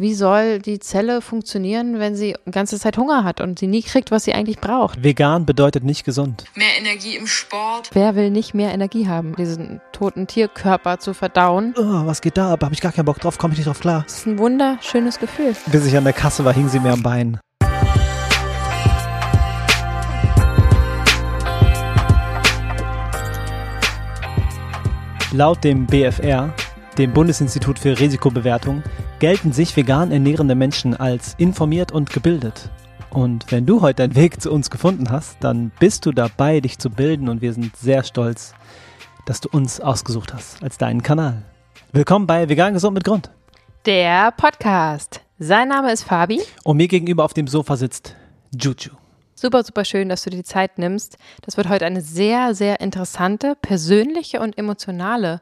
Wie soll die Zelle funktionieren, wenn sie die ganze Zeit Hunger hat und sie nie kriegt, was sie eigentlich braucht? Vegan bedeutet nicht gesund. Mehr Energie im Sport. Wer will nicht mehr Energie haben, diesen toten Tierkörper zu verdauen? Oh, was geht da ab? Hab ich gar keinen Bock drauf, komme ich nicht drauf klar. Das ist ein wunderschönes Gefühl. Bis ich an der Kasse war, hing sie mir am Bein. Laut dem BFR, dem Bundesinstitut für Risikobewertung, gelten sich vegan ernährende Menschen als informiert und gebildet. Und wenn du heute deinen Weg zu uns gefunden hast, dann bist du dabei, dich zu bilden und wir sind sehr stolz, dass du uns ausgesucht hast als deinen Kanal. Willkommen bei Vegan Gesund mit Grund. Der Podcast. Sein Name ist Fabi. Und mir gegenüber auf dem Sofa sitzt Juju. Super, super schön, dass du dir die Zeit nimmst. Das wird heute eine sehr, sehr interessante, persönliche und emotionale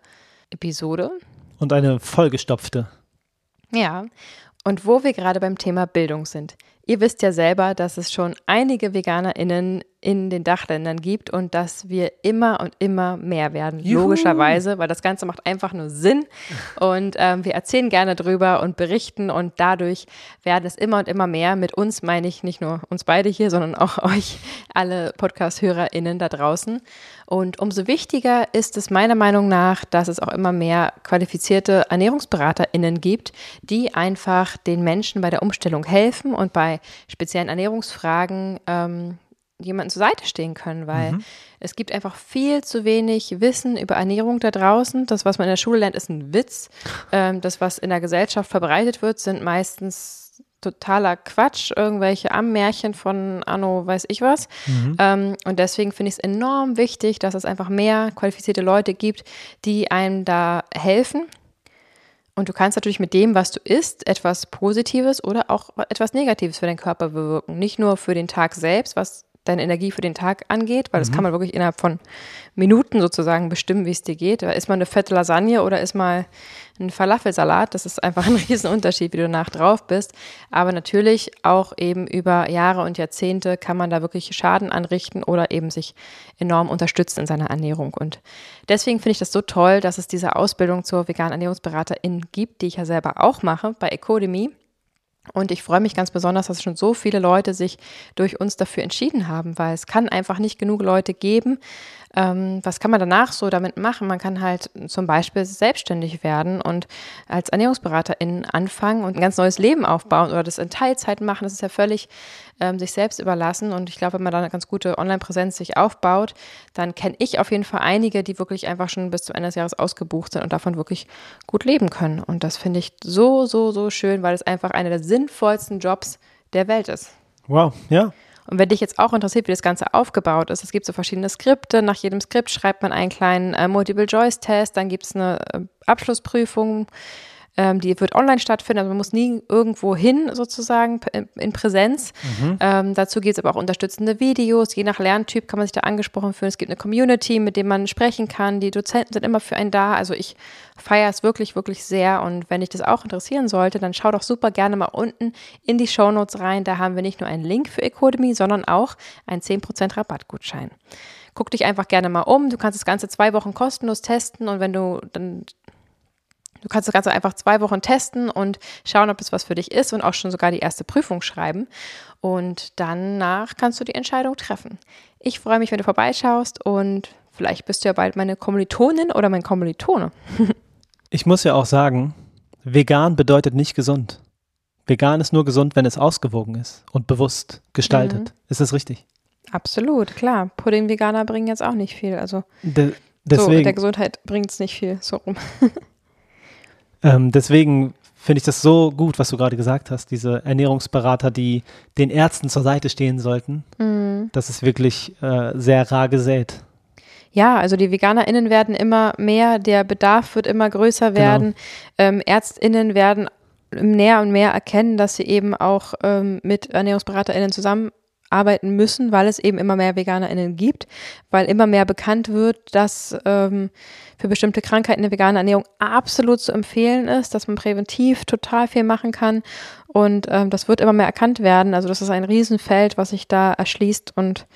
Episode. Und eine vollgestopfte. Ja, und wo wir gerade beim Thema Bildung sind. Ihr wisst ja selber, dass es schon einige VeganerInnen in den Dachländern gibt und dass wir immer und immer mehr werden. Juhu. Logischerweise, weil das Ganze macht einfach nur Sinn. Und ähm, wir erzählen gerne drüber und berichten und dadurch werden es immer und immer mehr. Mit uns meine ich nicht nur uns beide hier, sondern auch euch, alle Podcast-HörerInnen da draußen. Und umso wichtiger ist es meiner Meinung nach, dass es auch immer mehr qualifizierte ErnährungsberaterInnen gibt, die einfach den Menschen bei der Umstellung helfen und bei speziellen Ernährungsfragen ähm, jemanden zur Seite stehen können, weil Mhm. es gibt einfach viel zu wenig Wissen über Ernährung da draußen. Das, was man in der Schule lernt, ist ein Witz. Ähm, das, was in der Gesellschaft verbreitet wird, sind meistens totaler Quatsch, irgendwelche Ammärchen von Anno weiß ich was. Ähm, und deswegen finde ich es enorm wichtig, dass es einfach mehr qualifizierte Leute gibt, die einem da helfen. Und du kannst natürlich mit dem, was du isst, etwas Positives oder auch etwas Negatives für deinen Körper bewirken. Nicht nur für den Tag selbst, was deine Energie für den Tag angeht, weil das kann man wirklich innerhalb von Minuten sozusagen bestimmen, wie es dir geht. Ist mal eine fette Lasagne oder ist mal ein Falafelsalat? Das ist einfach ein Riesenunterschied, wie du danach drauf bist. Aber natürlich auch eben über Jahre und Jahrzehnte kann man da wirklich Schaden anrichten oder eben sich enorm unterstützen in seiner Ernährung. Und deswegen finde ich das so toll, dass es diese Ausbildung zur veganen Ernährungsberaterin gibt, die ich ja selber auch mache bei Ecodemy. Und ich freue mich ganz besonders, dass schon so viele Leute sich durch uns dafür entschieden haben, weil es kann einfach nicht genug Leute geben. Ähm, was kann man danach so damit machen? Man kann halt zum Beispiel selbstständig werden und als Ernährungsberaterin anfangen und ein ganz neues Leben aufbauen oder das in Teilzeit machen. Das ist ja völlig ähm, sich selbst überlassen. Und ich glaube, wenn man da eine ganz gute Online-Präsenz sich aufbaut, dann kenne ich auf jeden Fall einige, die wirklich einfach schon bis zum Ende des Jahres ausgebucht sind und davon wirklich gut leben können. Und das finde ich so, so, so schön, weil es einfach einer der sinnvollsten Jobs der Welt ist. Wow, ja. Und wenn dich jetzt auch interessiert, wie das Ganze aufgebaut ist, es gibt so verschiedene Skripte. Nach jedem Skript schreibt man einen kleinen äh, Multiple-Choice-Test, dann gibt es eine äh, Abschlussprüfung, ähm, die wird online stattfinden, also man muss nie irgendwo hin sozusagen p- in Präsenz. Ähm, dazu gibt es aber auch unterstützende Videos. Je nach Lerntyp kann man sich da angesprochen fühlen. Es gibt eine Community, mit dem man sprechen kann. Die Dozenten sind immer für einen da. Also ich feiere es wirklich, wirklich sehr. Und wenn dich das auch interessieren sollte, dann schau doch super gerne mal unten in die Shownotes rein. Da haben wir nicht nur einen Link für Ecodemy, sondern auch einen 10% Rabattgutschein. Guck dich einfach gerne mal um. Du kannst das Ganze zwei Wochen kostenlos testen und wenn du dann Du kannst das Ganze einfach zwei Wochen testen und schauen, ob es was für dich ist und auch schon sogar die erste Prüfung schreiben. Und danach kannst du die Entscheidung treffen. Ich freue mich, wenn du vorbeischaust und vielleicht bist du ja bald meine Kommilitonin oder mein Kommilitone. Ich muss ja auch sagen, vegan bedeutet nicht gesund. Vegan ist nur gesund, wenn es ausgewogen ist und bewusst gestaltet. Ist das richtig? Absolut, klar. Pudding-Veganer bringen jetzt auch nicht viel. Also De so, deswegen, der Gesundheit bringt es nicht viel. So rum. ähm, deswegen finde ich das so gut, was du gerade gesagt hast. Diese Ernährungsberater, die den Ärzten zur Seite stehen sollten. Mhm. Das ist wirklich äh, sehr rar gesät. Ja, also die VeganerInnen werden immer mehr, der Bedarf wird immer größer werden. Ähm, ÄrztInnen werden näher und mehr erkennen, dass sie eben auch ähm, mit ErnährungsberaterInnen zusammenarbeiten müssen, weil es eben immer mehr VeganerInnen gibt, weil immer mehr bekannt wird, dass ähm, für bestimmte Krankheiten eine vegane Ernährung absolut zu empfehlen ist, dass man präventiv total viel machen kann und ähm, das wird immer mehr erkannt werden. Also das ist ein Riesenfeld, was sich da erschließt und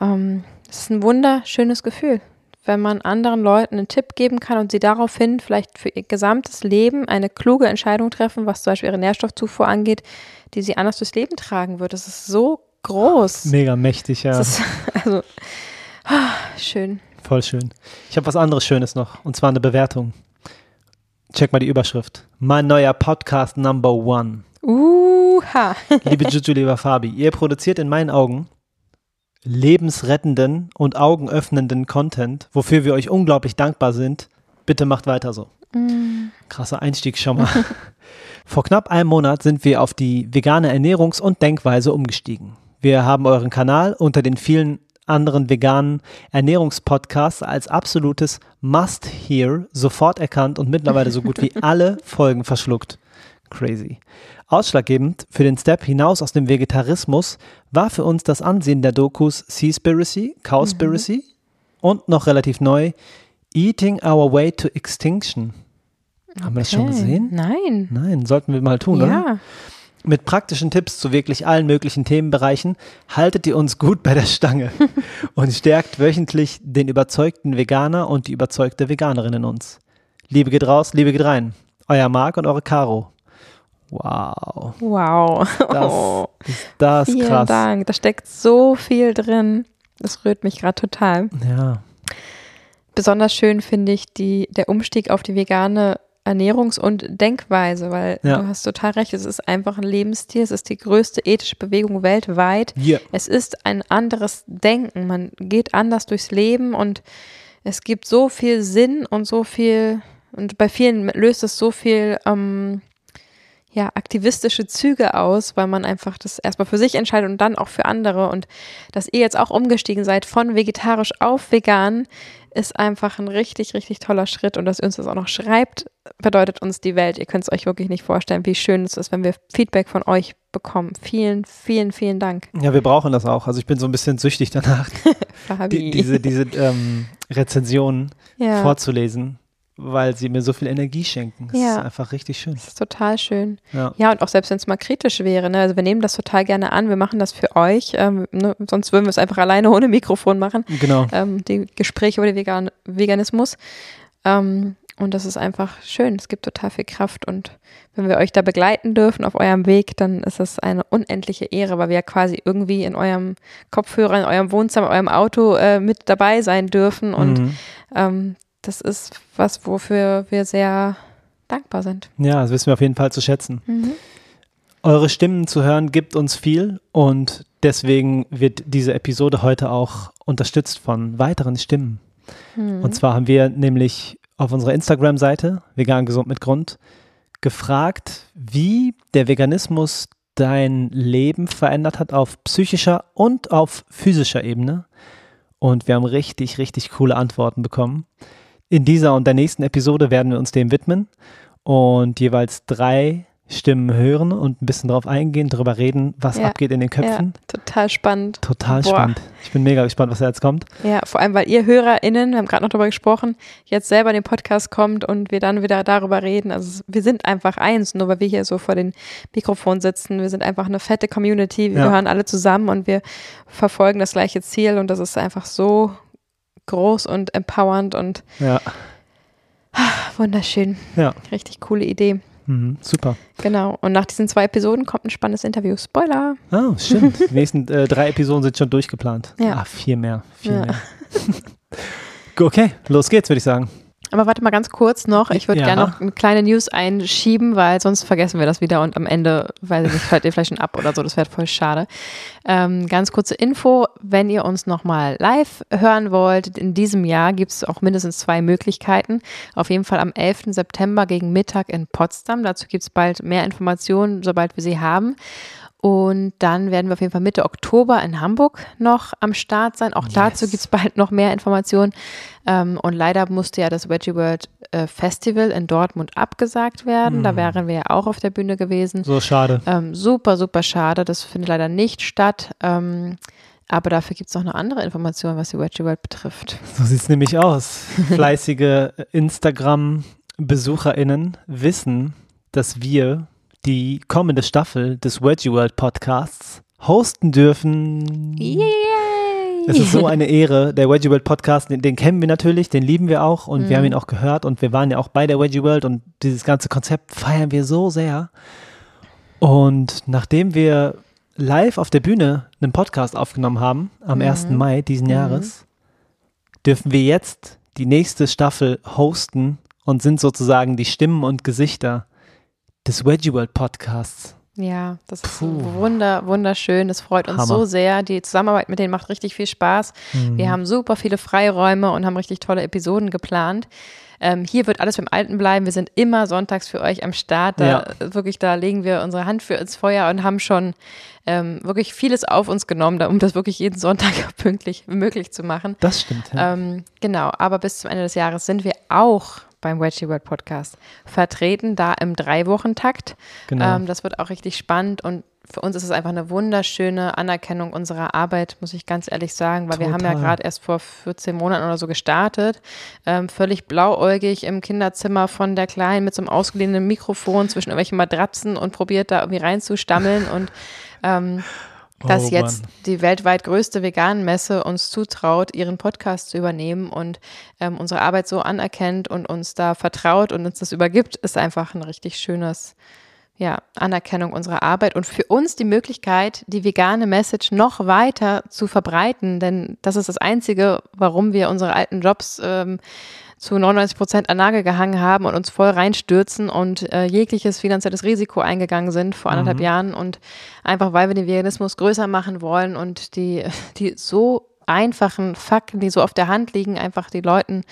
ähm, es ist ein wunderschönes Gefühl. wenn man anderen Leuten einen Tipp geben kann und sie daraufhin vielleicht für ihr gesamtes Leben eine kluge Entscheidung treffen, was zum Beispiel ihre Nährstoffzufuhr angeht, die sie anders durchs Leben tragen wird. Das ist so groß. Mega mächtig, ja. Ist also ah, schön. Voll schön. Ich habe was anderes Schönes noch, und zwar eine Bewertung. Check mal die Überschrift. Mein neuer Podcast Number One. Uha. Liebe Juju, lieber Fabi, ihr produziert in meinen Augen lebensrettenden und augenöffnenden Content, wofür wir euch unglaublich dankbar sind. Bitte macht weiter so. Krasser Einstieg schon mal. Vor knapp einem Monat sind wir auf die vegane Ernährungs- und Denkweise umgestiegen. Wir haben euren Kanal unter den vielen anderen veganen Ernährungspodcasts als absolutes Must-Hear sofort erkannt und mittlerweile so gut wie alle Folgen verschluckt. Crazy. Ausschlaggebend für den Step hinaus aus dem Vegetarismus war für uns das Ansehen der Dokus Seaspiracy, Cowspiracy und noch relativ neu Eating Our Way to Extinction. Haben wir das schon Okay. gesehen? Nein. Nein, sollten wir mal tun, oder? Ja. Mit praktischen Tipps zu wirklich allen möglichen Themenbereichen haltet ihr uns gut bei der Stange und stärkt wöchentlich den überzeugten Veganer und die überzeugte Veganerin in uns. Liebe geht raus, Liebe geht rein. Euer Marc und eure Caro. Wow, Wow. das Oh, ist das vielen krass. Dank. Da steckt so viel drin. Das rührt mich gerade total. Ja, Besonders schön finde ich die, der Umstieg auf die vegane Ernährungs- und Denkweise, weil Ja. du hast total recht, es ist einfach ein Lebensstil, es ist die größte ethische Bewegung weltweit. hier. Es ist ein anderes Denken, man geht anders durchs Leben und es gibt so viel Sinn und so viel, und bei vielen löst es so viel ähm, ja, aktivistische Züge aus, weil man einfach das erstmal für sich entscheidet und dann auch für andere. Und dass ihr jetzt auch umgestiegen seid von vegetarisch auf vegan, ist einfach ein richtig, richtig toller Schritt. Und dass ihr uns das auch noch schreibt, bedeutet uns die Welt. Ihr könnt es euch wirklich nicht vorstellen, wie schön es ist, wenn wir Feedback von euch bekommen. Vielen, vielen, vielen Dank, Ja, wir brauchen das auch. Also ich bin so ein bisschen süchtig danach, die, diese, diese ähm, Rezensionen ja. vorzulesen, weil sie mir so viel Energie schenken. Das Ja. ist einfach richtig schön. Das ist total schön. Ja. Ja, und auch selbst wenn es mal kritisch wäre, ne? also wir nehmen das total gerne an, wir machen das für euch, ähm, ne? sonst würden wir es einfach alleine ohne Mikrofon machen, Genau. ähm, die Gespräche über den Vegan Veganismus. Ähm, und das ist einfach schön, es gibt total viel Kraft und wenn wir euch da begleiten dürfen auf eurem Weg, dann ist das eine unendliche Ehre, weil wir ja quasi irgendwie in eurem Kopfhörer, in eurem Wohnzimmer, in eurem Auto äh, mit dabei sein dürfen und Mhm. ähm, das ist was, wofür wir sehr dankbar sind. Ja, das wissen wir auf jeden Fall zu schätzen. Mhm. Eure Stimmen zu hören gibt uns viel und deswegen wird diese Episode heute auch unterstützt von weiteren Stimmen. Mhm. Und zwar haben wir nämlich auf unserer Instagram-Seite Vegan Gesund mit Grund gefragt, wie der Veganismus dein Leben verändert hat auf psychischer und auf physischer Ebene. Und wir haben richtig, richtig coole Antworten bekommen. In dieser und der nächsten Episode werden wir uns dem widmen und jeweils drei Stimmen hören und ein bisschen drauf eingehen, darüber reden, was Ja, abgeht in den Köpfen. Ja, total spannend. Total Boah. spannend. Ich bin mega gespannt, was da jetzt kommt. Ja, vor allem, weil ihr HörerInnen, wir haben gerade noch darüber gesprochen, jetzt selber in den Podcast kommt und wir dann wieder darüber reden. Also wir sind einfach eins, nur weil wir hier so vor den Mikrofonen sitzen. Wir sind einfach eine fette Community. Wir Ja. gehören alle zusammen und wir verfolgen das gleiche Ziel und das ist einfach so groß und empowernd und Ja, wunderschön. ja, Richtig coole Idee. mhm, super. Genau. Und nach diesen zwei Episoden kommt ein spannendes Interview. Spoiler. Oh, stimmt. Die nächsten äh, drei Episoden sind schon durchgeplant. Ja. Ah, vier mehr. Vier Ja. mehr. okay, los geht's, würde ich sagen. Aber warte mal ganz kurz noch. Ich würde Ja. gerne noch eine kleine News einschieben, weil sonst vergessen wir das wieder und am Ende, weiß ich nicht, hört ihr vielleicht schon ab oder so. Das wäre voll schade. Ähm, ganz kurze Info, wenn ihr uns nochmal live hören wollt, in diesem Jahr gibt es auch mindestens zwei Möglichkeiten. Auf jeden Fall am 11. September gegen Mittag in Potsdam. Dazu gibt es bald mehr Informationen, sobald wir sie haben. Und dann werden wir auf jeden Fall Mitte Oktober in Hamburg noch am Start sein. Auch dazu Yes. gibt es bald noch mehr Informationen. Ähm, und leider musste ja das Veggie World äh, Festival in Dortmund abgesagt werden. Da wären wir ja auch auf der Bühne gewesen. So schade. Ähm, super, super schade. Das findet leider nicht statt. Ähm, aber dafür gibt es noch eine andere Information, was die Veggie World betrifft. So sieht's nämlich aus. Fleißige Instagram-BesucherInnen wissen, dass wir die kommende Staffel des Veggie World Podcasts hosten dürfen. Yay! Es ist so eine Ehre. Der Wedgie World Podcast, den, den kennen wir natürlich, den lieben wir auch und wir haben ihn auch gehört und wir waren ja auch bei der Wedgie World und dieses ganze Konzept feiern wir so sehr. Und nachdem wir live auf der Bühne einen Podcast aufgenommen haben, am 1. Mai diesen Jahres, dürfen wir jetzt die nächste Staffel hosten und sind sozusagen die Stimmen und Gesichter des Wedgie World Podcasts. Ja, das ist wunder, wunderschön. Es freut uns Hammer. so sehr. Die Zusammenarbeit mit denen macht richtig viel Spaß. Wir haben super viele Freiräume und haben richtig tolle Episoden geplant. Ähm, hier wird alles beim Alten bleiben. Wir sind immer sonntags für euch am Start. Da, Ja. Wirklich, da legen wir unsere Hand für ins Feuer und haben schon ähm, wirklich vieles auf uns genommen, um das wirklich jeden Sonntag pünktlich möglich zu machen. Das stimmt. Ja. Ähm, genau, aber bis zum Ende des Jahres sind wir auch beim Wedgie World Podcast vertreten, da im Drei-Wochen-Takt. Genau. Ähm, das wird auch richtig spannend und für uns ist es einfach eine wunderschöne Anerkennung unserer Arbeit, muss ich ganz ehrlich sagen, weil wir haben ja Total. gerade erst vor 14 Monaten oder so gestartet, ähm, völlig blauäugig im Kinderzimmer von der Kleinen mit so einem ausgeliehenen Mikrofon zwischen irgendwelchen Matratzen und probiert da irgendwie reinzustammeln und ähm, dass Oh, jetzt die weltweit größte Veganenmesse uns zutraut, ihren Podcast zu übernehmen und ähm, unsere Arbeit so anerkennt und uns da vertraut und uns das übergibt, ist einfach ein richtig schönes, ja, Anerkennung unserer Arbeit und für uns die Möglichkeit, die vegane Message noch weiter zu verbreiten, denn das ist das Einzige, warum wir unsere alten Jobs ähm, zu 99 Prozent an Nagel gehangen haben und uns voll reinstürzen und äh, jegliches finanzielles Risiko eingegangen sind vor anderthalb Jahren und einfach, weil wir den Veganismus größer machen wollen und die, die so einfachen Fakten, die so auf der Hand liegen, einfach die Leuten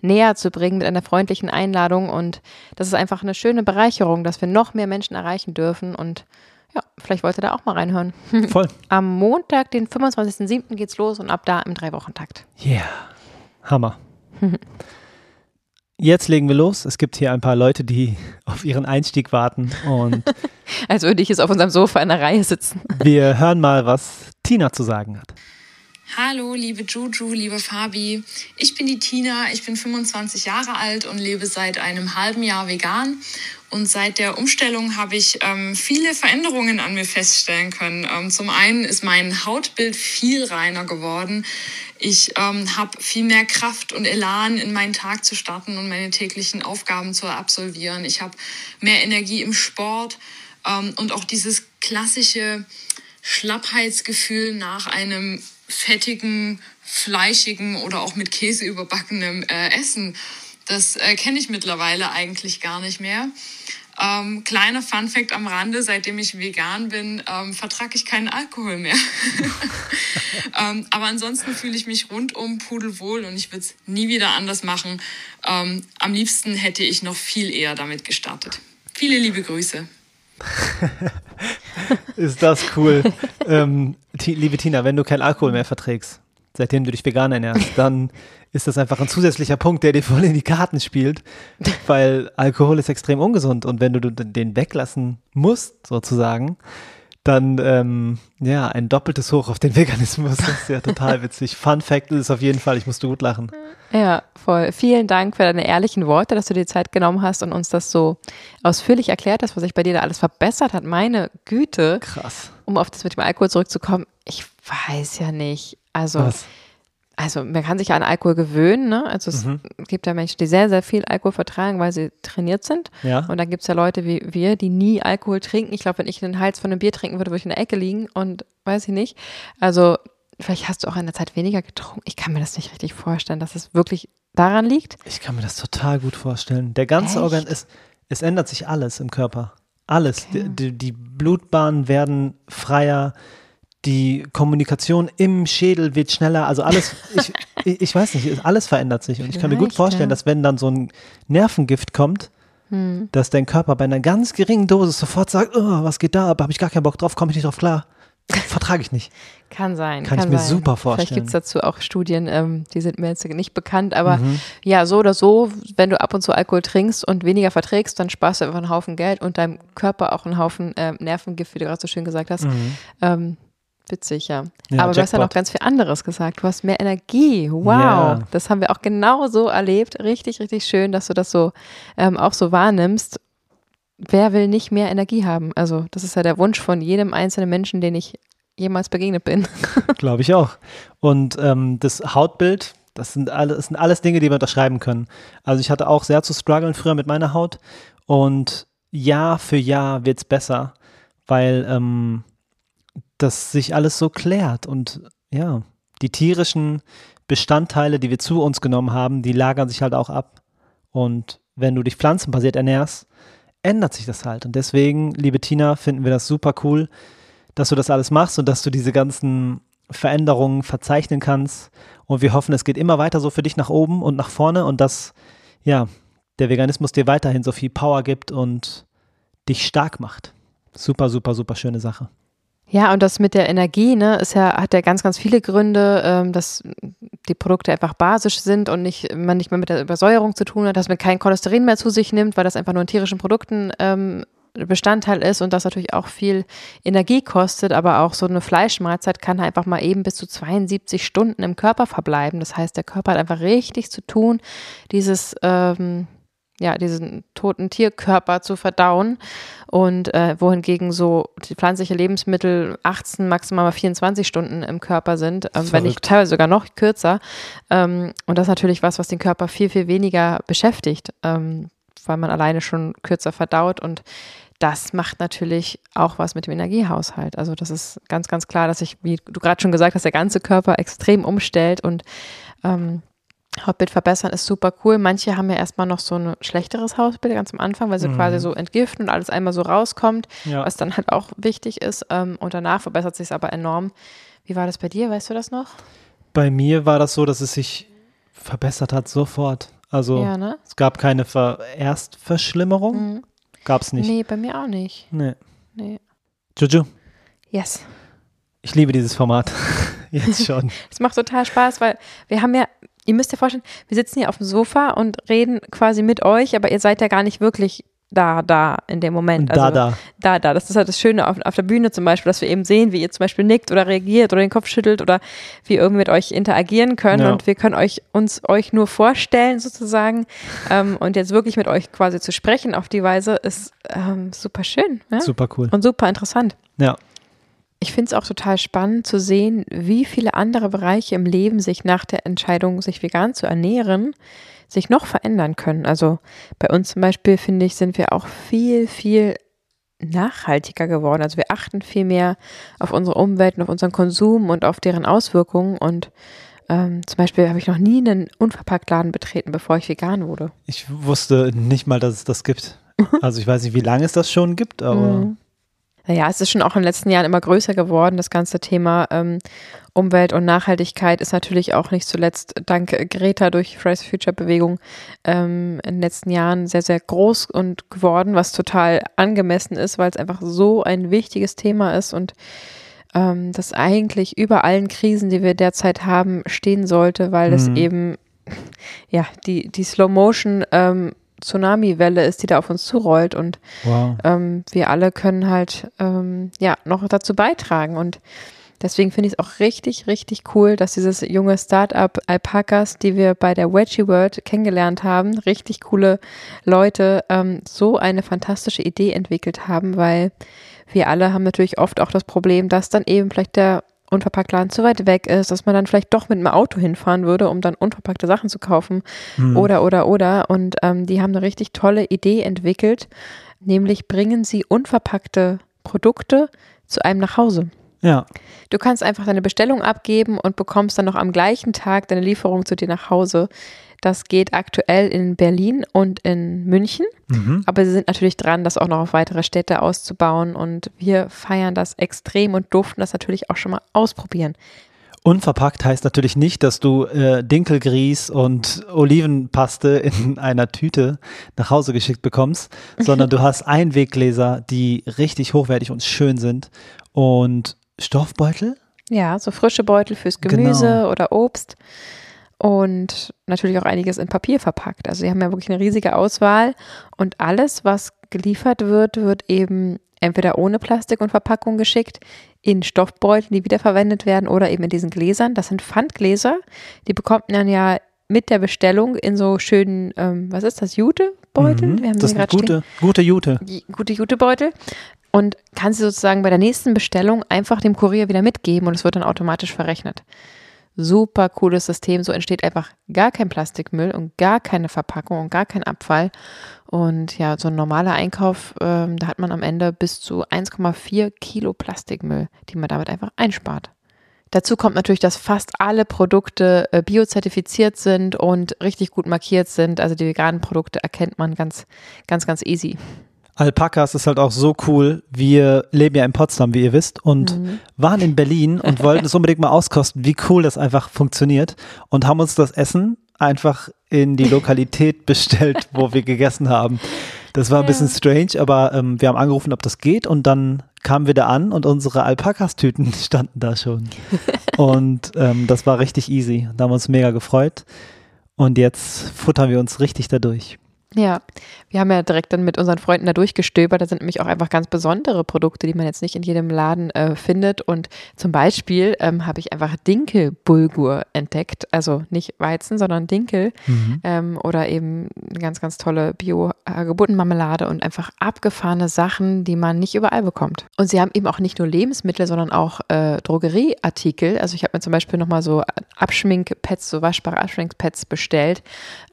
näher zu bringen mit einer freundlichen Einladung und das ist einfach eine schöne Bereicherung, dass wir noch mehr Menschen erreichen dürfen und ja, vielleicht wollt ihr da auch mal reinhören. Voll. Am Montag, den 25.07. geht's los und ab da im Drei-Wochen-Takt. Yeah. Hammer. Jetzt legen wir los. Es gibt hier ein paar Leute, die auf ihren Einstieg warten und Als würde ich jetzt auf unserem Sofa in der Reihe sitzen. wir hören mal, was Tina zu sagen hat. Hallo, liebe Juju, liebe Fabi. Ich bin die Tina, ich bin 25 Jahre alt und lebe seit einem halben Jahr vegan. Und seit der Umstellung habe ich ähm, viele Veränderungen an mir feststellen können. Ähm, zum einen ist mein Hautbild viel reiner geworden. Ich ähm, habe viel mehr Kraft und Elan, in meinen Tag zu starten und meine täglichen Aufgaben zu absolvieren. Ich habe mehr Energie im Sport ähm, und auch dieses klassische Schlappheitsgefühl nach einem fettigen, fleischigen oder auch mit Käse überbackenen äh, Essen. Das äh, kenne ich mittlerweile eigentlich gar nicht mehr. Ähm, kleiner Funfact am Rande, seitdem ich vegan bin, ähm, vertrage ich keinen Alkohol mehr. ähm, aber ansonsten fühle ich mich rundum pudelwohl und ich würde es nie wieder anders machen. Ähm, am liebsten hätte ich noch viel eher damit gestartet. Viele liebe Grüße. Ist das cool. ähm, liebe Tina, wenn du keinen Alkohol mehr verträgst, seitdem du dich vegan ernährst, dann ist das einfach ein zusätzlicher Punkt, der dir voll in die Karten spielt, weil Alkohol ist extrem ungesund und wenn du den weglassen musst, sozusagen, dann ähm, ja, ein doppeltes Hoch auf den Veganismus. Das ist ja total witzig. Fun Fact ist es auf jeden Fall, ich musste gut lachen. Ja, voll. Vielen Dank für deine ehrlichen Worte, dass du dir die Zeit genommen hast und uns das so ausführlich erklärt hast, was sich bei dir da alles verbessert hat. Meine Güte, Krass. um auf das mit dem Alkohol zurückzukommen. Ich weiß ja nicht. Also, Was? also man kann sich ja an Alkohol gewöhnen. Ne? Also es Mhm. gibt ja Menschen, die sehr, sehr viel Alkohol vertragen, weil sie trainiert sind. Ja. Und dann gibt es ja Leute wie wir, die nie Alkohol trinken. Ich glaube, wenn ich den Hals von einem Bier trinken würde, würde ich in der Ecke liegen und weiß ich nicht. Also vielleicht hast du auch in der Zeit weniger getrunken. Ich kann mir das nicht richtig vorstellen, dass es wirklich daran liegt. Ich kann mir das total gut vorstellen. Der ganze Echt? Organ, es, es ändert sich alles im Körper. Alles. Okay. Die, die, die Blutbahnen werden freier, die Kommunikation im Schädel wird schneller. Also alles, ich, ich, ich weiß nicht, alles verändert sich. Und ich kann mir gut Vielleicht, vorstellen, dass wenn dann so ein Nervengift kommt, Hm. dass dein Körper bei einer ganz geringen Dosis sofort sagt, oh, was geht da ab, habe ich gar keinen Bock drauf, komme ich nicht drauf klar. Vertrage ich nicht. Kann sein. Kann ich mir sein. super Vielleicht vorstellen. gibt es dazu auch Studien, ähm, die sind mir jetzt nicht bekannt, aber Mhm. ja, so oder so, wenn du ab und zu Alkohol trinkst und weniger verträgst, dann sparst du einfach einen Haufen Geld und deinem Körper auch einen Haufen ähm, Nervengift, wie du gerade so schön gesagt hast. Ähm, witzig, ja. Ja, aber du hast ja noch Jackpot. ganz viel anderes gesagt. Du hast mehr Energie. Wow. Ja. Das haben wir auch genau so erlebt. Richtig, richtig schön, dass du das so ähm, auch so wahrnimmst. Wer will nicht mehr Energie haben? Also, das ist ja der Wunsch von jedem einzelnen Menschen, den ich jemals begegnet bin. Glaube ich auch. Und ähm, das Hautbild, das sind, alle, das sind alles Dinge, die wir unterschreiben können. Also ich hatte auch sehr zu strugglen früher mit meiner Haut und Jahr für Jahr wird es besser, weil ähm, das sich alles so klärt und ja, die tierischen Bestandteile, die wir zu uns genommen haben, die lagern sich halt auch ab. Und wenn du dich pflanzenbasiert ernährst, ändert sich das halt. Und deswegen, liebe Tina, finden wir das super cool, dass du das alles machst und dass du diese ganzen Veränderungen verzeichnen kannst. Und wir hoffen, es geht immer weiter so für dich nach oben und nach vorne und dass, ja, der Veganismus dir weiterhin so viel Power gibt und dich stark macht. Super, super, super schöne Sache. Ja, und das mit der Energie, ne, ist ja, hat ja ganz, ganz viele Gründe, ähm, dass die Produkte einfach basisch sind und nicht, man nicht mehr mit der Übersäuerung zu tun hat, dass man kein Cholesterin mehr zu sich nimmt, weil das einfach nur in tierischen Produkten ähm, Bestandteil ist und das natürlich auch viel Energie kostet, aber auch so eine Fleischmahlzeit kann einfach mal eben bis zu 72 Stunden im Körper verbleiben. Das heißt, der Körper hat einfach richtig zu tun, dieses ähm, ja, diesen toten Tierkörper zu verdauen. Und äh, wohingegen so die pflanzliche Lebensmittel 18, maximal 24 Stunden im Körper sind, ähm, wenn nicht teilweise sogar noch kürzer. Ähm, und das ist natürlich was, was den Körper viel, viel weniger beschäftigt, ähm, weil man alleine schon kürzer verdaut. Und das macht natürlich auch was mit dem Energiehaushalt. Also das ist ganz, ganz klar, dass sich, wie du gerade schon gesagt hast, der ganze Körper extrem umstellt und ähm, Hautbild verbessern ist super cool. Manche haben ja erstmal noch so ein schlechteres Hautbild ganz am Anfang, weil sie mhm. quasi so entgiften und alles einmal so rauskommt, ja. was dann halt auch wichtig ist. Ähm, und danach verbessert sich es aber enorm. Wie war das bei dir? Weißt du das noch? Bei mir war das so, dass es sich verbessert hat sofort. Also ja, ne? es gab keine Ver Erstverschlimmerung. Mhm. Gab es nicht. Nee, bei mir auch nicht. Nee. nee. Juju. Yes. Ich liebe dieses Format. Jetzt schon. Es macht total Spaß, weil wir haben ja ihr müsst dir vorstellen, wir sitzen hier auf dem Sofa und reden quasi mit euch, aber ihr seid ja gar nicht wirklich da, da in dem Moment. Also, da, da. Da, da. Das ist halt das Schöne auf, auf der Bühne zum Beispiel, dass wir eben sehen, wie ihr zum Beispiel nickt oder reagiert oder den Kopf schüttelt oder wie irgendwie mit euch interagieren können. Ja. Und wir können euch uns euch nur vorstellen, sozusagen. ähm, und jetzt wirklich mit euch quasi zu sprechen auf die Weise ist ähm, super schön. Ja? Super cool. Und super interessant. Ja. Ich finde es auch total spannend zu sehen, wie viele andere Bereiche im Leben sich nach der Entscheidung, sich vegan zu ernähren, sich noch verändern können. Also bei uns zum Beispiel, finde ich, sind wir auch viel, viel nachhaltiger geworden. Also wir achten viel mehr auf unsere Umwelt und auf unseren Konsum und auf deren Auswirkungen. Und ähm, zum Beispiel habe ich noch nie einen Unverpacktladen betreten, bevor ich vegan wurde. Ich wusste nicht mal, dass es das gibt. Also ich weiß nicht, wie lange es das schon gibt, aber mhm. Naja, es ist schon auch in den letzten Jahren immer größer geworden. Das ganze Thema ähm, Umwelt und Nachhaltigkeit ist natürlich auch nicht zuletzt dank Greta durch Fridays for Future Bewegung ähm, in den letzten Jahren sehr, sehr groß und geworden, was total angemessen ist, weil es einfach so ein wichtiges Thema ist und ähm, das eigentlich über allen Krisen, die wir derzeit haben, stehen sollte, weil mhm. es eben ja die, die Slow Motion ähm, Tsunami-Welle ist, die da auf uns zurollt und wow. ähm, wir alle können halt ähm, ja noch dazu beitragen und deswegen finde ich es auch richtig, richtig cool, dass dieses junge Startup Alpacas, die wir bei der Wedgie World kennengelernt haben, richtig coole Leute, ähm, so eine fantastische Idee entwickelt haben, weil wir alle haben natürlich oft auch das Problem, dass dann eben vielleicht der Unverpacktladen zu weit weg ist, dass man dann vielleicht doch mit einem Auto hinfahren würde, um dann unverpackte Sachen zu kaufen mhm. oder, oder, oder. Und ähm, die haben eine richtig tolle Idee entwickelt, nämlich bringen sie unverpackte Produkte zu einem nach Hause. Ja. Du kannst einfach deine Bestellung abgeben und bekommst dann noch am gleichen Tag deine Lieferung zu dir nach Hause. Das geht aktuell in Berlin und in München. Mhm. Aber sie sind natürlich dran, das auch noch auf weitere Städte auszubauen. Und wir feiern das extrem und durften das natürlich auch schon mal ausprobieren. Unverpackt heißt natürlich nicht, dass du äh, Dinkelgrieß und Olivenpaste in einer Tüte nach Hause geschickt bekommst, sondern du hast Einweggläser, die richtig hochwertig und schön sind und Stoffbeutel. Ja, so frische Beutel fürs Gemüse genau. oder Obst und natürlich auch einiges in Papier verpackt. Also sie haben ja wirklich eine riesige Auswahl und alles, was geliefert wird, wird eben entweder ohne Plastik und Verpackung geschickt, in Stoffbeuteln, die wiederverwendet werden oder eben in diesen Gläsern. Das sind Pfandgläser, die bekommt man ja mit der Bestellung in so schönen, ähm, was ist das, Jutebeutel? Mhm, Wir haben das sind gute, gute Jute. Gute Jutebeutel. und kann sie sozusagen bei der nächsten Bestellung einfach dem Kurier wieder mitgeben und es wird dann automatisch verrechnet. Super cooles System. So entsteht einfach gar kein Plastikmüll und gar keine Verpackung und gar kein Abfall. Und ja, so ein normaler Einkauf, ähm, da hat man am Ende bis zu 1,4 Kilo Plastikmüll, die man damit einfach einspart. Dazu kommt natürlich, dass fast alle Produkte äh, biozertifiziert sind und richtig gut markiert sind. Also die veganen Produkte erkennt man ganz, ganz, ganz easy. Alpakas ist halt auch so cool. Wir leben ja in Potsdam, wie ihr wisst, und mhm. waren in Berlin und wollten es unbedingt mal auskosten, wie cool das einfach funktioniert und haben uns das Essen einfach in die Lokalität bestellt, wo wir gegessen haben. Das war ein bisschen strange, aber ähm, wir haben angerufen, ob das geht und dann kamen wir da an und unsere Alpakas-Tüten standen da schon. und ähm, das war richtig easy. Da haben wir uns mega gefreut. Und jetzt futtern wir uns richtig dadurch. Ja, wir haben ja direkt dann mit unseren Freunden da durchgestöbert. Da sind nämlich auch einfach ganz besondere Produkte, die man jetzt nicht in jedem Laden äh, findet. Und zum Beispiel ähm, habe ich einfach Dinkelbulgur entdeckt. Also nicht Weizen, sondern Dinkel. Mhm. Ähm, oder eben eine ganz, ganz tolle Bio-Geburtenmarmelade und einfach abgefahrene Sachen, die man nicht überall bekommt. Und sie haben eben auch nicht nur Lebensmittel, sondern auch äh, Drogerieartikel. Also ich habe mir zum Beispiel nochmal so Abschminkpads, so waschbare Abschminkpads bestellt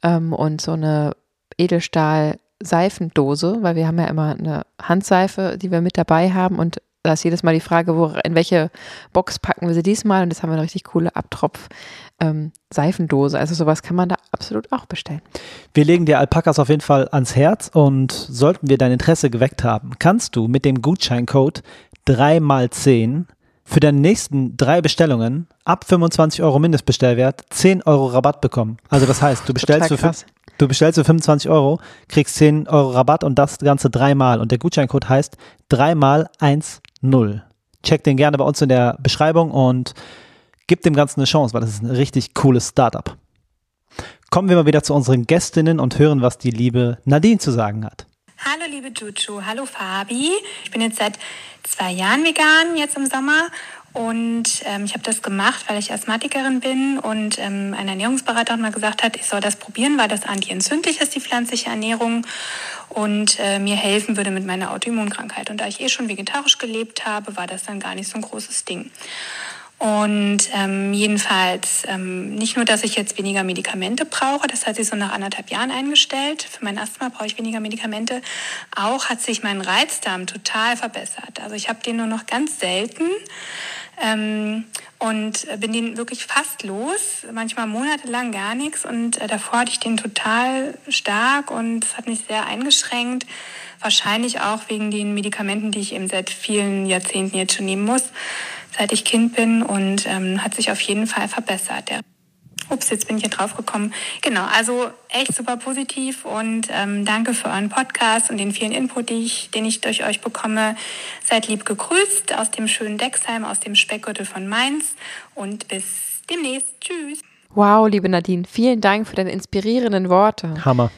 ähm, und so eine Edelstahl-Seifendose, weil wir haben ja immer eine Handseife, die wir mit dabei haben und da ist jedes Mal die Frage, wo, in welche Box packen wir sie diesmal und jetzt haben wir eine richtig coole Abtropf-Seifendose. Ähm, also sowas kann man da absolut auch bestellen. Wir legen dir Alpakas auf jeden Fall ans Herz und sollten wir dein Interesse geweckt haben, kannst du mit dem Gutscheincode 3x10 für deine nächsten drei Bestellungen ab 25 Euro Mindestbestellwert 10 Euro Rabatt bekommen. Also das heißt, du bestellst für, Du bestellst für 25 Euro, kriegst 10 Euro Rabatt und das Ganze dreimal. Und der Gutscheincode heißt dreimal 1-0. Check den gerne bei uns in der Beschreibung und gib dem Ganzen eine Chance, weil das ist ein richtig cooles Startup. Kommen wir mal wieder zu unseren Gästinnen und hören, was die liebe Nadine zu sagen hat. Hallo liebe Juju, hallo Fabi. Ich bin jetzt seit zwei Jahren vegan, jetzt im Sommer und ähm, ich habe das gemacht, weil ich Asthmatikerin bin und ähm, ein Ernährungsberater mal gesagt hat, ich soll das probieren, weil das antientzündlich ist, die pflanzliche Ernährung und äh, mir helfen würde mit meiner Autoimmunkrankheit. Und da ich eh schon vegetarisch gelebt habe, war das dann gar nicht so ein großes Ding. Und ähm, jedenfalls ähm, nicht nur, dass ich jetzt weniger Medikamente brauche, das hat sich so nach anderthalb Jahren eingestellt. Für mein Asthma brauche ich weniger Medikamente. Auch hat sich mein Reizdarm total verbessert. Also ich habe den nur noch ganz selten. Ähm, und bin den wirklich fast los, manchmal monatelang gar nichts. Und äh, davor hatte ich den total stark und es hat mich sehr eingeschränkt. Wahrscheinlich auch wegen den Medikamenten, die ich eben seit vielen Jahrzehnten jetzt schon nehmen muss, seit ich Kind bin. Und ähm, hat sich auf jeden Fall verbessert. Der Ups, jetzt bin ich hier drauf gekommen. Genau, also echt super positiv und ähm, danke für euren Podcast und den vielen Input, die ich, den ich durch euch bekomme. Seid lieb gegrüßt aus dem schönen Dexheim, aus dem Speckgürtel von Mainz und bis demnächst. Tschüss. Wow, liebe Nadine, vielen Dank für deine inspirierenden Worte. Hammer.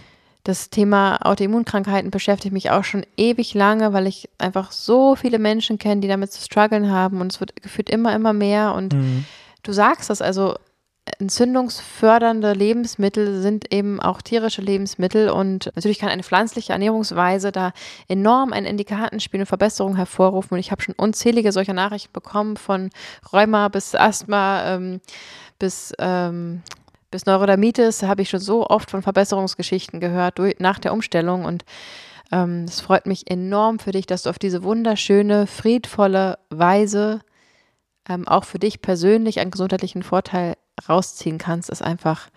Das Thema Autoimmunkrankheiten beschäftigt mich auch schon ewig lange, weil ich einfach so viele Menschen kenne, die damit zu strugglen haben und es wird gefühlt immer, immer mehr und mhm. du sagst das, also entzündungsfördernde Lebensmittel sind eben auch tierische Lebensmittel und natürlich kann eine pflanzliche Ernährungsweise da enorm ein in die Karten spielen und Verbesserungen hervorrufen. Und ich habe schon unzählige solcher Nachrichten bekommen, von Rheuma bis Asthma ähm, bis, ähm, bis Neurodermitis. Habe ich schon so oft von Verbesserungsgeschichten gehört durch, nach der Umstellung und ähm, es freut mich enorm für dich, dass du auf diese wunderschöne, friedvolle Weise ähm, auch für dich persönlich einen gesundheitlichen Vorteil rausziehen kannst, ist einfach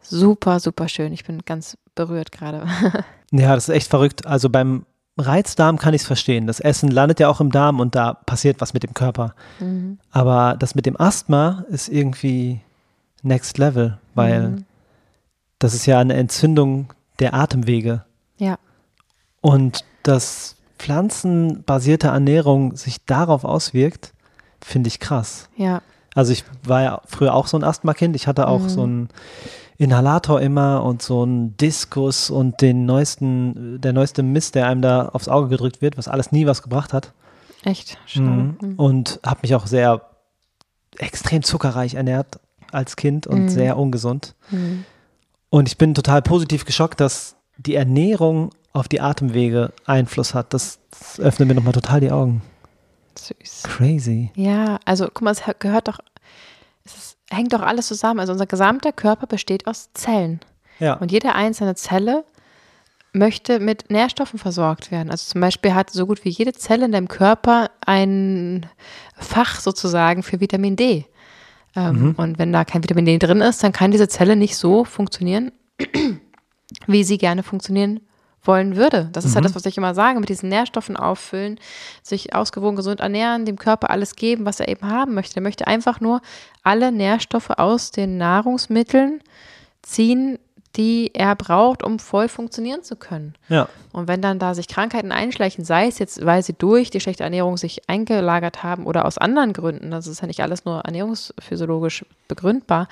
super, super schön. Ich bin ganz berührt gerade. ja, das ist echt verrückt. Also beim Reizdarm kann ich es verstehen. Das Essen landet ja auch im Darm und da passiert was mit dem Körper. Mhm. Aber das mit dem Asthma ist irgendwie next level, weil mhm. das ist ja eine Entzündung der Atemwege. Ja. Und dass pflanzenbasierte Ernährung sich darauf auswirkt, finde ich krass. Ja. Also ich war ja früher auch so ein Asthma-Kind. Ich hatte auch mhm. so einen Inhalator immer und so einen Diskus und den neuesten, der neueste Mist, der einem da aufs Auge gedrückt wird, was alles nie was gebracht hat. Echt? Mhm. mhm. Und habe mich auch sehr extrem zuckerreich ernährt als Kind und mhm. sehr ungesund. Mhm. Und ich bin total positiv geschockt, dass die Ernährung auf die Atemwege Einfluss hat. Das, das öffnet mir nochmal total die Augen. Süß. Crazy. Ja, also guck mal, es gehört doch, es ist, hängt doch alles zusammen. Also unser gesamter Körper besteht aus Zellen. Ja. Und jede einzelne Zelle möchte mit Nährstoffen versorgt werden. Also zum Beispiel hat so gut wie jede Zelle in deinem Körper ein Fach sozusagen für Vitamin D. Ähm, Und wenn da kein Vitamin D drin ist, dann kann diese Zelle nicht so funktionieren, wie sie gerne funktionieren wollen würde. Das ist halt das, was ich immer sage, mit diesen Nährstoffen auffüllen, sich ausgewogen gesund ernähren, dem Körper alles geben, was er eben haben möchte. Er möchte einfach nur alle Nährstoffe aus den Nahrungsmitteln ziehen, die er braucht, um voll funktionieren zu können. Ja. Und wenn dann da sich Krankheiten einschleichen, sei es jetzt, weil sie durch die schlechte Ernährung sich eingelagert haben oder aus anderen Gründen, das ist ja nicht alles nur ernährungsphysiologisch begründbar,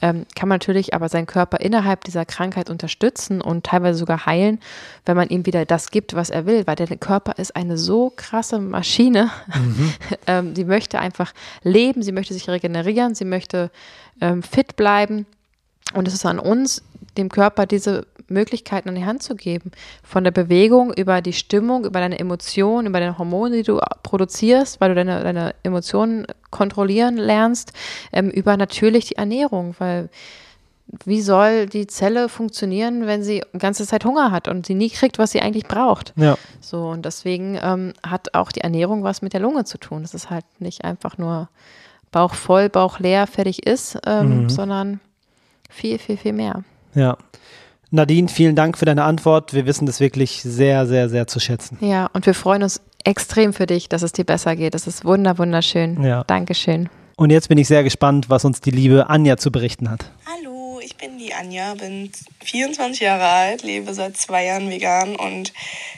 ähm, kann man natürlich aber seinen Körper innerhalb dieser Krankheit unterstützen und teilweise sogar heilen, wenn man ihm wieder das gibt, was er will, weil der Körper ist eine so krasse Maschine, ähm, die möchte einfach leben, sie möchte sich regenerieren, sie möchte ähm, fit bleiben. Und es ist an uns, dem Körper diese Möglichkeiten an die Hand zu geben. Von der Bewegung über die Stimmung, über deine Emotionen, über deine Hormone, die du produzierst, weil du deine, deine Emotionen kontrollieren lernst, ähm, über natürlich die Ernährung, weil wie soll die Zelle funktionieren, wenn sie die ganze Zeit Hunger hat und sie nie kriegt, was sie eigentlich braucht? Ja. So, und deswegen ähm, hat auch die Ernährung was mit der Lunge zu tun. Das ist halt nicht einfach nur Bauch voll, Bauch leer, fertig ist, ähm, sondern viel, viel, viel mehr. Ja. Nadine, vielen Dank für deine Antwort. Wir wissen das wirklich sehr, sehr, sehr zu schätzen. Ja, und wir freuen uns extrem für dich, dass es dir besser geht. Das ist wunder, wunderschön. Ja. Dankeschön. Und jetzt bin ich sehr gespannt, was uns die liebe Anja zu berichten hat. Hallo, ich bin die Anja, bin 24 Jahre alt, lebe seit zwei Jahren vegan und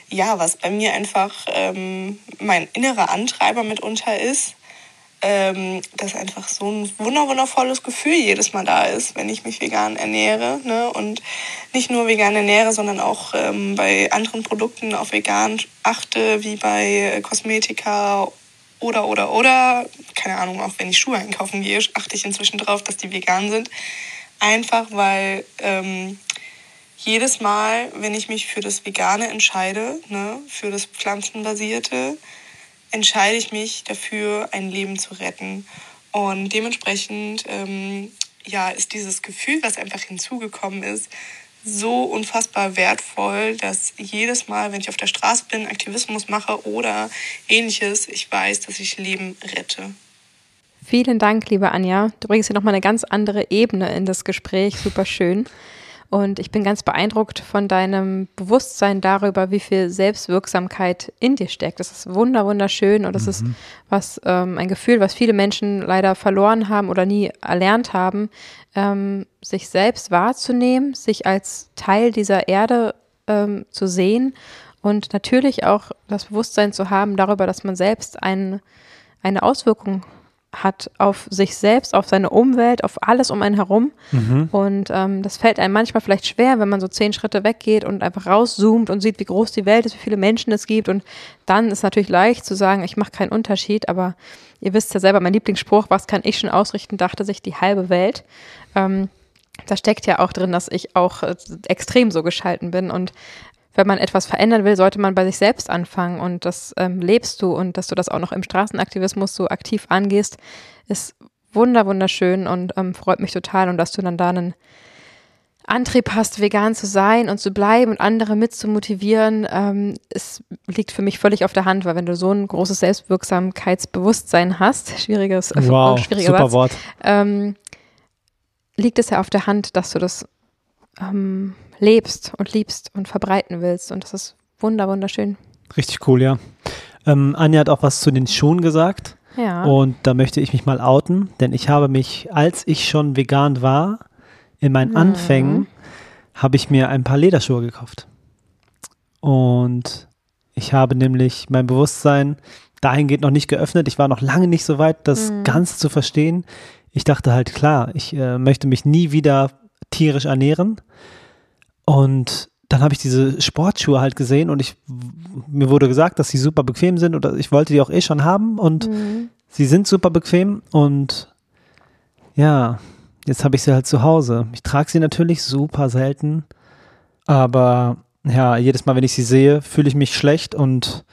ja, was bei mir einfach ähm, mein innerer Antreiber mitunter ist, ähm, dass einfach so ein wunder wundervolles Gefühl jedes Mal da ist, wenn ich mich vegan ernähre. Ne? Und nicht nur vegan ernähre, sondern auch ähm, bei anderen Produkten auf vegan achte, wie bei äh, Kosmetika oder, oder, oder. Keine Ahnung, auch wenn ich Schuhe einkaufen gehe, achte ich inzwischen darauf, dass die vegan sind. Einfach weil ähm, jedes Mal, wenn ich mich für das Vegane entscheide, ne, für das Pflanzenbasierte, entscheide ich mich dafür, ein Leben zu retten. Und dementsprechend ähm, ja, ist dieses Gefühl, was einfach hinzugekommen ist, so unfassbar wertvoll, dass jedes Mal, wenn ich auf der Straße bin, Aktivismus mache oder ähnliches, ich weiß, dass ich Leben rette. Vielen Dank, liebe Anja. Du bringst hier nochmal eine ganz andere Ebene in das Gespräch. Super schön. Und ich bin ganz beeindruckt von deinem Bewusstsein darüber, wie viel Selbstwirksamkeit in dir steckt. Das ist wunder, wunderschön und das ist was, ähm, ein Gefühl, was viele Menschen leider verloren haben oder nie erlernt haben, ähm, sich selbst wahrzunehmen, sich als Teil dieser Erde ähm, zu sehen und natürlich auch das Bewusstsein zu haben darüber, dass man selbst ein, eine Auswirkung hat auf sich selbst, auf seine Umwelt, auf alles um einen herum. Und ähm, das fällt einem manchmal vielleicht schwer, wenn man so zehn Schritte weggeht und einfach rauszoomt und sieht, wie groß die Welt ist, wie viele Menschen es gibt. Und dann ist natürlich leicht zu sagen, ich mache keinen Unterschied, aber ihr wisst ja selber, mein Lieblingsspruch, was kann ich schon ausrichten, dachte sich die halbe Welt. Ähm, da steckt ja auch drin, dass ich auch äh, extrem so geschalten bin und wenn man etwas verändern will, sollte man bei sich selbst anfangen. Und das ähm, lebst du und dass du das auch noch im Straßenaktivismus so aktiv angehst, ist wunder wunderschön und ähm, freut mich total. Und dass du dann da einen Antrieb hast, vegan zu sein und zu bleiben und andere mit zu motivieren, ähm, es liegt für mich völlig auf der Hand, weil wenn du so ein großes Selbstwirksamkeitsbewusstsein hast, schwieriges, äh, Wow, schwieriger super Satz, Wort. ähm, liegt es ja auf der Hand, dass du das ähm, lebst und liebst und verbreiten willst. Und das ist wunder, wunderschön. Richtig cool, ja. Ähm, Anja hat auch was zu den Schuhen gesagt. Ja. Und da möchte ich mich mal outen, denn ich habe mich, als ich schon vegan war, in meinen Mhm. Anfängen, habe ich mir ein paar Lederschuhe gekauft. Und ich habe nämlich mein Bewusstsein dahingehend noch nicht geöffnet. Ich war noch lange nicht so weit, das Mhm. ganz zu verstehen. Ich dachte halt, klar, ich äh, möchte mich nie wieder tierisch ernähren. Und dann habe ich diese Sportschuhe halt gesehen und ich, mir wurde gesagt, dass sie super bequem sind oder ich wollte die auch eh schon haben und Mhm. sie sind super bequem und ja, jetzt habe ich sie halt zu Hause. Ich trage sie natürlich super selten, aber ja, jedes Mal, wenn ich sie sehe, fühle ich mich schlecht und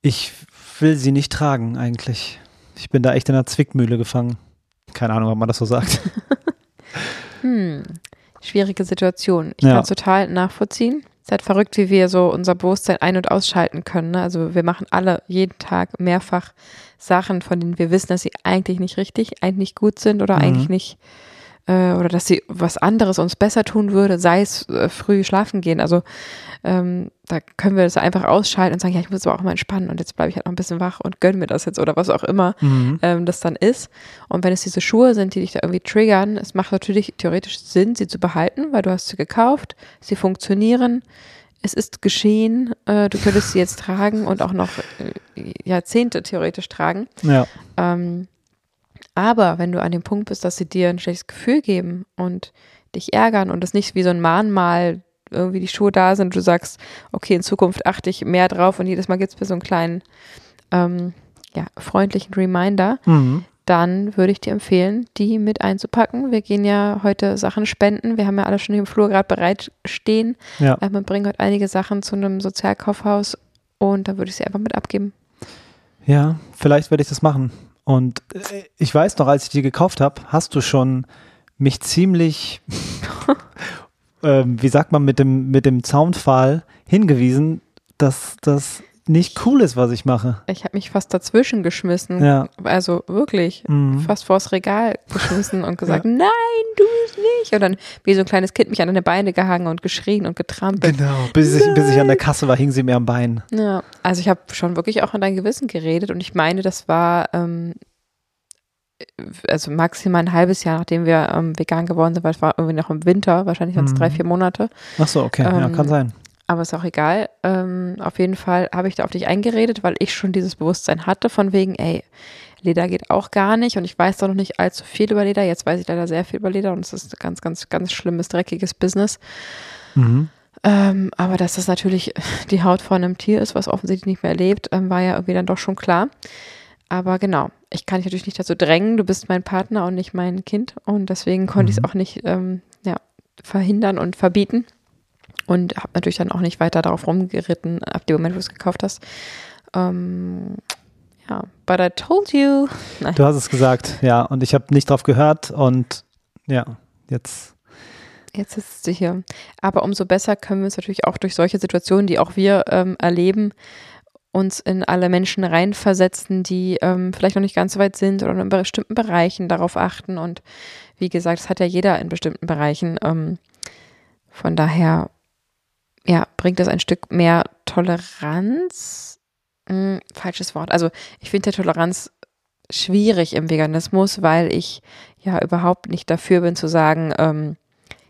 ich will sie nicht tragen eigentlich. Ich bin da echt in einer Zwickmühle gefangen. Keine Ahnung, ob man das so sagt. hm. Schwierige Situation. Ich Ja. kann es total nachvollziehen. Es ist halt verrückt, wie wir so unser Bewusstsein ein- und ausschalten können. Ne? Also wir machen alle jeden Tag mehrfach Sachen, von denen wir wissen, dass sie eigentlich nicht richtig, eigentlich nicht gut sind oder Mhm. eigentlich nicht äh, oder dass sie was anderes uns besser tun würde, sei es äh, früh schlafen gehen. Also ähm, da können wir das einfach ausschalten und sagen, ja, ich muss aber auch mal entspannen und jetzt bleibe ich halt noch ein bisschen wach und gönn mir das jetzt oder was auch immer Mhm. ähm, das dann ist. Und wenn es diese Schuhe sind, die dich da irgendwie triggern, es macht natürlich theoretisch Sinn, sie zu behalten, weil du hast sie gekauft, sie funktionieren, es ist geschehen, äh, du könntest sie jetzt tragen und auch noch äh, Jahrzehnte theoretisch tragen. Ja. Ähm, aber wenn du an dem Punkt bist, dass sie dir ein schlechtes Gefühl geben und dich ärgern und es nicht wie so ein Mahnmal irgendwie die Schuhe da sind, du sagst, okay, in Zukunft achte ich mehr drauf und jedes Mal gibt es mir so einen kleinen, ähm, ja, freundlichen Reminder, Mhm. dann würde ich dir empfehlen, die mit einzupacken. Wir gehen ja heute Sachen spenden. Wir haben ja alle schon hier im Flur gerade bereit stehen. Ja. Äh, Wir bringen heute einige Sachen zu einem Sozialkaufhaus und da würde ich sie einfach mit abgeben. Ja, vielleicht werde ich das machen. Und äh, ich weiß noch, als ich die gekauft habe, hast du schon mich ziemlich, ähm, wie sagt man, mit dem, mit dem Zaunpfahl hingewiesen, dass das nicht cool ist, was ich mache. Ich habe mich fast dazwischen geschmissen. Ja. Also wirklich, Mhm. fast vors Regal geschmissen und gesagt, nein, du es nicht. Und dann wie so ein kleines Kind mich an deine Beine gehangen und geschrien und getrampelt. Genau. Bis ich, bis ich an der Kasse war, hing sie mir am Bein. Ja, also ich habe schon wirklich auch an dein Gewissen geredet und ich meine, das war ähm, also maximal ein halbes Jahr, nachdem wir ähm, vegan geworden sind, weil es war irgendwie noch im Winter, wahrscheinlich waren es Mhm. drei, vier Monate. Ach so, okay. ja, Ähm, kann sein. Aber ist auch egal. Ähm, auf jeden Fall habe ich da auf dich eingeredet, weil ich schon dieses Bewusstsein hatte, von wegen, ey, Leder geht auch gar nicht und ich weiß doch noch nicht allzu viel über Leder. Jetzt weiß ich leider sehr viel über Leder und es ist ganz, ganz, ganz schlimmes, dreckiges Business. Mhm. Ähm, aber dass das natürlich die Haut von einem Tier ist, was offensichtlich nicht mehr lebt, ähm, war ja irgendwie dann doch schon klar. Aber genau, ich kann dich natürlich nicht dazu drängen. Du bist mein Partner und nicht mein Kind. Und deswegen konnte ich es auch nicht ähm, ja, verhindern und verbieten. Und habe natürlich dann auch nicht weiter darauf rumgeritten, ab dem Moment, wo du es gekauft hast. Ähm, ja, but I told you. Nein. Du hast es gesagt, ja. Und ich habe nicht drauf gehört und ja, jetzt. Jetzt sitzt sie hier. Aber umso besser können wir uns natürlich auch durch solche Situationen, die auch wir ähm, erleben, uns in alle Menschen reinversetzen, die ähm, vielleicht noch nicht ganz so weit sind oder in bestimmten Bereichen darauf achten. Und wie gesagt, das hat ja jeder in bestimmten Bereichen. Ähm, von daher, ja, bringt das ein Stück mehr Toleranz. Hm, falsches Wort. Also ich finde Toleranz schwierig im Veganismus, weil ich ja überhaupt nicht dafür bin zu sagen, ähm,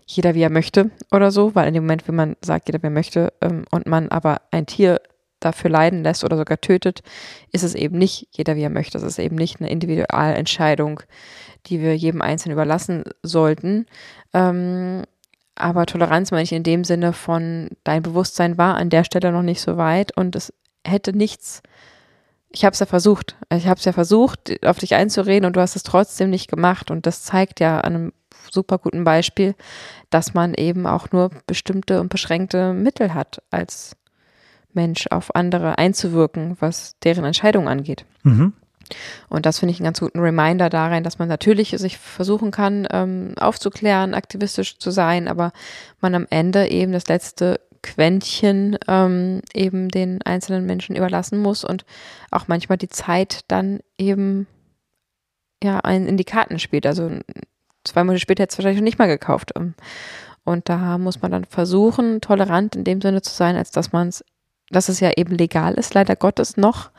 jeder wie er möchte oder so, weil in dem Moment, wenn man sagt, jeder wie er möchte ähm, und man aber ein Tier dafür leiden lässt oder sogar tötet, ist es eben nicht jeder wie er möchte. Es ist eben nicht eine Individualentscheidung, die wir jedem Einzelnen überlassen sollten. Ähm, aber Toleranz meine ich in dem Sinne von, dein Bewusstsein war an der Stelle noch nicht so weit und es hätte nichts, ich habe es ja versucht, ich habe es ja versucht, auf dich einzureden und du hast es trotzdem nicht gemacht und das zeigt ja an einem super guten Beispiel, dass man eben auch nur bestimmte und beschränkte Mittel hat, als Mensch auf andere einzuwirken, was deren Entscheidung angeht. Mhm. Und das finde ich einen ganz guten Reminder darin, dass man natürlich sich versuchen kann, ähm, aufzuklären, aktivistisch zu sein, aber man am Ende eben das letzte Quäntchen ähm, eben den einzelnen Menschen überlassen muss und auch manchmal die Zeit dann eben ja einen in die Karten spielt. Also zwei Monate später hätte es wahrscheinlich nicht mal gekauft. Ähm, Und da muss man dann versuchen, tolerant in dem Sinne zu sein, als dass man es, dass es ja eben legal ist, leider Gottes noch.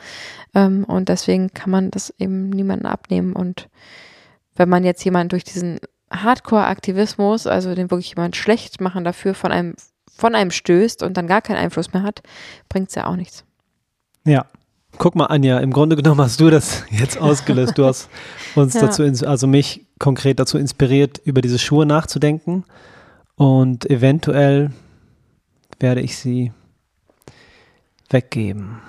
Ähm, Und deswegen kann man das eben niemandem abnehmen. Und wenn man jetzt jemanden durch diesen Hardcore-Aktivismus, also den wirklich jemand schlecht machen dafür, von einem, von einem stößt und dann gar keinen Einfluss mehr hat, bringt es ja auch nichts. Ja. Guck mal, Anja, im Grunde genommen hast du das jetzt ausgelöst. Du hast uns Ja. dazu, also mich konkret dazu inspiriert, über diese Schuhe nachzudenken. Und eventuell werde ich sie weggeben.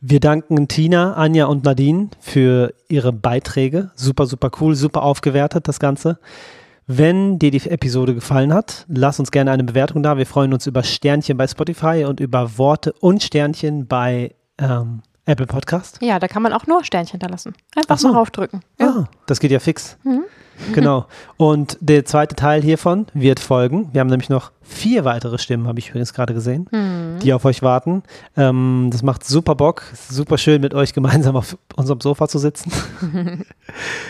Wir danken Tina, Anja und Nadine für ihre Beiträge. Super, super cool, super aufgewertet das Ganze. Wenn dir die Episode gefallen hat, lass uns gerne eine Bewertung da. Wir freuen uns über Sternchen bei Spotify und über Worte und Sternchen bei ähm, Apple Podcast. Ja, da kann man auch nur Sternchen hinterlassen. Einfach Ach so. mal raufdrücken. Ja. Ah, das geht ja fix. Mhm. Genau. Und der zweite Teil hiervon wird folgen. Wir haben nämlich noch vier weitere Stimmen, habe ich übrigens gerade gesehen, Mhm. die auf euch warten. Ähm, das macht super Bock. Super schön, mit euch gemeinsam auf unserem Sofa zu sitzen.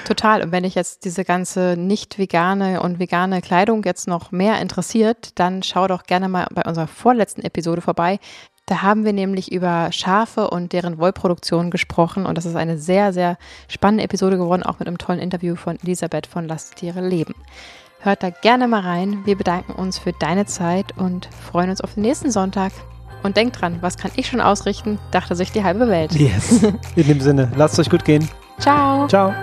Total. Und wenn dich jetzt diese ganze nicht vegane und vegane Kleidung jetzt noch mehr interessiert, dann schau doch gerne mal bei unserer vorletzten Episode vorbei. Da haben wir nämlich über Schafe und deren Wollproduktion gesprochen und das ist eine sehr, sehr spannende Episode geworden, auch mit einem tollen Interview von Elisabeth von Lass Tiere leben. Hört da gerne mal rein. Wir bedanken uns für deine Zeit und freuen uns auf den nächsten Sonntag. Und denkt dran, was kann ich schon ausrichten, dachte sich die halbe Welt. Yes. In dem Sinne, lasst es euch gut gehen. Ciao. Ciao.